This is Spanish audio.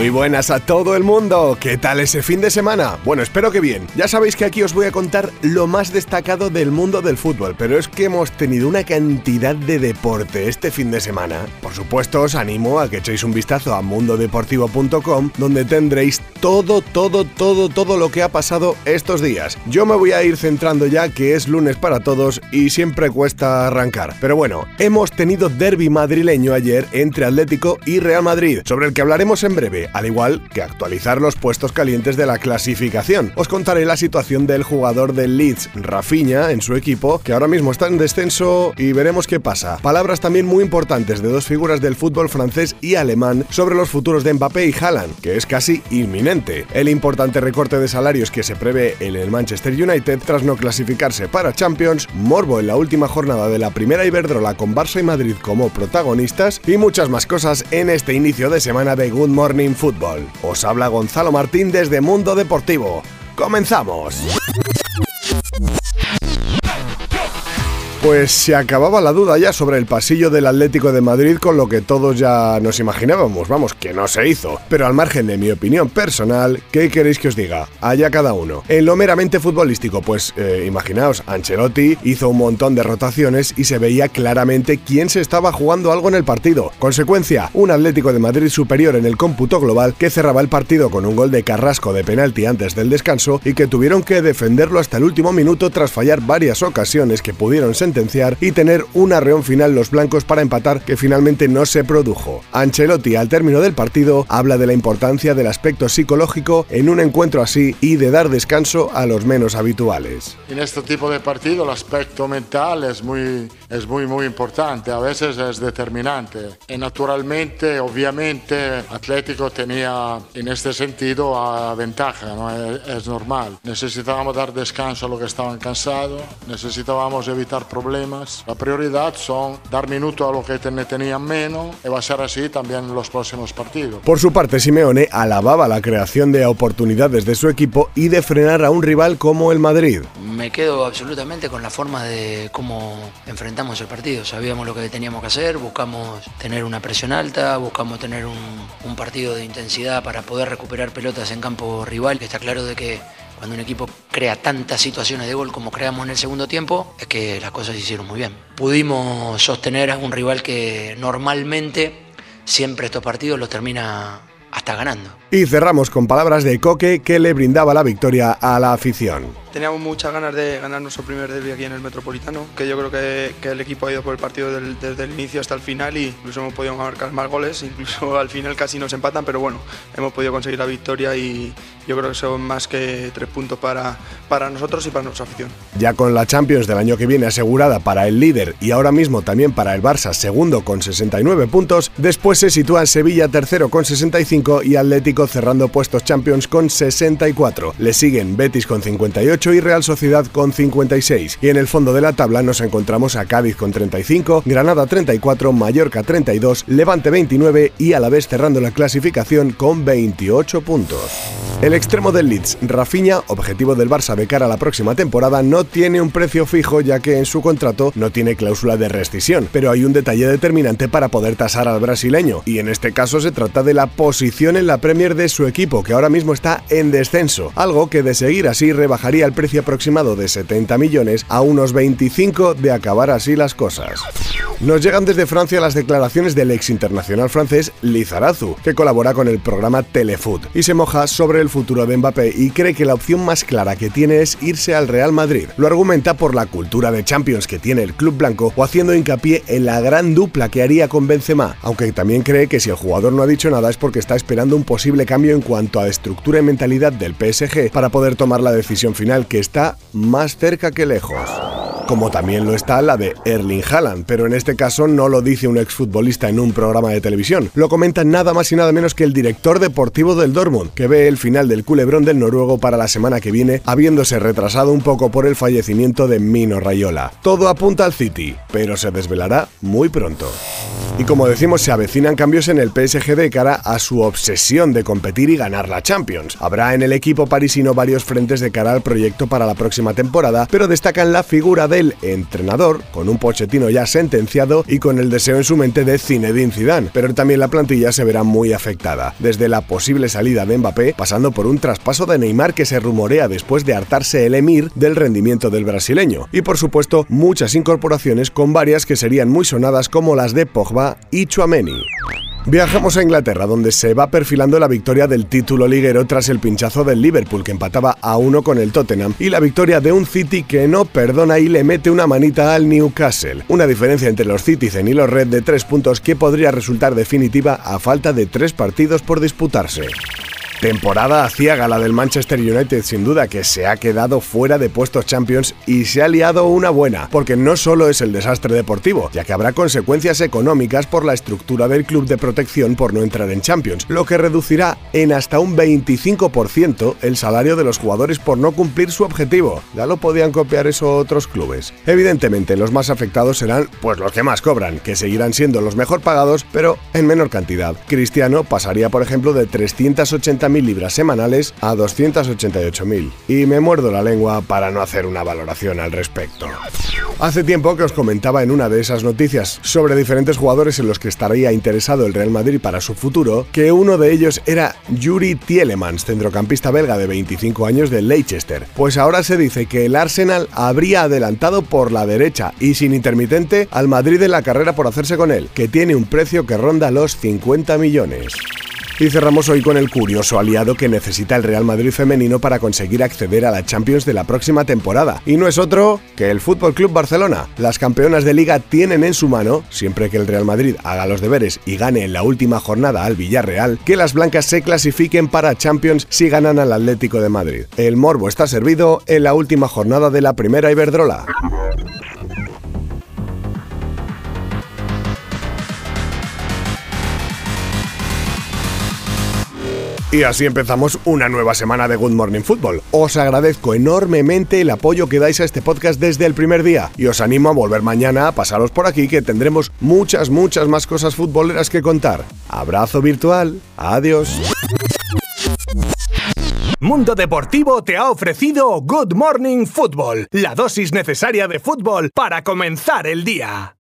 Muy buenas a todo el mundo. ¿Qué tal ese fin de semana? Bueno, espero que bien. Ya sabéis que aquí os voy a contar lo más destacado del mundo del fútbol, pero es que hemos tenido una cantidad de deporte este fin de semana. Por supuesto, os animo a que echéis un vistazo a mundodeportivo.com, donde tendréis todo, todo, todo, todo lo que ha pasado estos días. Yo me voy a ir centrando ya que es lunes para todos y siempre cuesta arrancar. Pero bueno, hemos tenido derby madrileño ayer entre Atlético y Real Madrid, sobre el que hablaremos en breve al igual que actualizar los puestos calientes de la clasificación. Os contaré la situación del jugador del Leeds, Rafinha, en su equipo, que ahora mismo está en descenso y veremos qué pasa. Palabras también muy importantes de dos figuras del fútbol francés y alemán sobre los futuros de Mbappé y Haaland, que es casi inminente. El importante recorte de salarios que se prevé en el Manchester United tras no clasificarse para Champions, Morbo en la última jornada de la primera Iberdrola con Barça y Madrid como protagonistas y muchas más cosas en este inicio de semana de Good Morning fútbol. Os habla Gonzalo Martín desde Mundo Deportivo. ¡Comenzamos! Pues se acababa la duda ya sobre el pasillo del Atlético de Madrid con lo que todos ya nos imaginábamos, vamos, que no se hizo. Pero al margen de mi opinión personal, ¿qué queréis que os diga? Allá cada uno. En lo meramente futbolístico, pues eh, imaginaos, Ancelotti hizo un montón de rotaciones y se veía claramente quién se estaba jugando algo en el partido. Consecuencia, un Atlético de Madrid superior en el cómputo global que cerraba el partido con un gol de Carrasco de penalti antes del descanso y que tuvieron que defenderlo hasta el último minuto tras fallar varias ocasiones que pudieron ser y tener un arreón final los blancos para empatar que finalmente no se produjo. Ancelotti al término del partido habla de la importancia del aspecto psicológico en un encuentro así y de dar descanso a los menos habituales. En este tipo de partido el aspecto mental es muy, es muy, muy importante, a veces es determinante. Y naturalmente, obviamente, Atlético tenía en este sentido a ventaja, ¿no? es, es normal. Necesitábamos dar descanso a los que estaban cansados, necesitábamos evitar problemas problemas. La prioridad son dar minuto a los que tenían menos y va a ser así también en los próximos partidos. Por su parte, Simeone alababa la creación de oportunidades de su equipo y de frenar a un rival como el Madrid. Me quedo absolutamente con la forma de cómo enfrentamos el partido. Sabíamos lo que teníamos que hacer, buscamos tener una presión alta, buscamos tener un, un partido de intensidad para poder recuperar pelotas en campo rival, que está claro de que cuando un equipo crea tantas situaciones de gol como creamos en el segundo tiempo, es que las cosas se hicieron muy bien. Pudimos sostener a un rival que normalmente siempre estos partidos los termina hasta ganando. Y cerramos con palabras de Coque que le brindaba la victoria a la afición teníamos muchas ganas de ganar nuestro primer derby aquí en el Metropolitano, que yo creo que, que el equipo ha ido por el partido del, desde el inicio hasta el final y incluso hemos podido marcar más goles, incluso al final casi nos empatan, pero bueno, hemos podido conseguir la victoria y yo creo que son más que tres puntos para, para nosotros y para nuestra afición. Ya con la Champions del año que viene asegurada para el líder y ahora mismo también para el Barça segundo con 69 puntos, después se sitúa Sevilla tercero con 65 y Atlético cerrando puestos Champions con 64. Le siguen Betis con 58 y Real Sociedad con 56. Y en el fondo de la tabla nos encontramos a Cádiz con 35, Granada 34, Mallorca 32, Levante 29 y a la vez cerrando la clasificación con 28 puntos. El extremo del Leeds, Rafinha, objetivo del Barça de cara a la próxima temporada, no tiene un precio fijo ya que en su contrato no tiene cláusula de rescisión, pero hay un detalle determinante para poder tasar al brasileño, y en este caso se trata de la posición en la Premier de su equipo, que ahora mismo está en descenso, algo que de seguir así rebajaría el precio aproximado de 70 millones a unos 25 de acabar así las cosas. Nos llegan desde Francia las declaraciones del ex internacional francés Lizarazu, que colabora con el programa Telefoot, y se moja sobre el futuro de Mbappé y cree que la opción más clara que tiene es irse al Real Madrid. Lo argumenta por la cultura de Champions que tiene el club blanco o haciendo hincapié en la gran dupla que haría con Benzema, aunque también cree que si el jugador no ha dicho nada es porque está esperando un posible cambio en cuanto a estructura y mentalidad del PSG para poder tomar la decisión final que está más cerca que lejos. Como también lo está la de Erling Haaland, pero en este caso no lo dice un exfutbolista en un programa de televisión, lo comenta nada más y nada menos que el director deportivo del Dortmund, que ve el final del culebrón del noruego para la semana que viene, habiéndose retrasado un poco por el fallecimiento de Mino Rayola. Todo apunta al City, pero se desvelará muy pronto. Y como decimos, se avecinan cambios en el PSG de cara a su obsesión de competir y ganar la Champions. Habrá en el equipo parisino varios frentes de cara al proyecto para la próxima temporada, pero destacan la figura entrenador, con un Pochettino ya sentenciado y con el deseo en su mente de Zinedine Zidane, pero también la plantilla se verá muy afectada, desde la posible salida de Mbappé, pasando por un traspaso de Neymar que se rumorea después de hartarse el emir del rendimiento del brasileño, y por supuesto muchas incorporaciones con varias que serían muy sonadas como las de Pogba y Chuameni. Viajamos a Inglaterra, donde se va perfilando la victoria del título liguero tras el pinchazo del Liverpool, que empataba a uno con el Tottenham, y la victoria de un City que no perdona y le mete una manita al Newcastle. Una diferencia entre los Citizen y los Red de tres puntos que podría resultar definitiva a falta de tres partidos por disputarse. Temporada ciega la del Manchester United, sin duda, que se ha quedado fuera de puestos Champions y se ha liado una buena, porque no solo es el desastre deportivo, ya que habrá consecuencias económicas por la estructura del club de protección por no entrar en Champions, lo que reducirá en hasta un 25% el salario de los jugadores por no cumplir su objetivo. Ya lo podían copiar eso otros clubes. Evidentemente, los más afectados serán pues los que más cobran, que seguirán siendo los mejor pagados, pero en menor cantidad. Cristiano pasaría, por ejemplo, de 380 mil libras semanales a 288.000. Y me muerdo la lengua para no hacer una valoración al respecto. Hace tiempo que os comentaba en una de esas noticias sobre diferentes jugadores en los que estaría interesado el Real Madrid para su futuro, que uno de ellos era Yuri Tielemans, centrocampista belga de 25 años de Leicester. Pues ahora se dice que el Arsenal habría adelantado por la derecha y sin intermitente al Madrid en la carrera por hacerse con él, que tiene un precio que ronda los 50 millones. Y cerramos hoy con el curioso aliado que necesita el Real Madrid femenino para conseguir acceder a la Champions de la próxima temporada. Y no es otro que el Fútbol Club Barcelona. Las campeonas de liga tienen en su mano, siempre que el Real Madrid haga los deberes y gane en la última jornada al Villarreal, que las blancas se clasifiquen para Champions si ganan al Atlético de Madrid. El morbo está servido en la última jornada de la primera Iberdrola. Y así empezamos una nueva semana de Good Morning Football. Os agradezco enormemente el apoyo que dais a este podcast desde el primer día y os animo a volver mañana a pasaros por aquí que tendremos muchas, muchas más cosas futboleras que contar. Abrazo virtual. Adiós. Mundo Deportivo te ha ofrecido Good Morning Football, la dosis necesaria de fútbol para comenzar el día.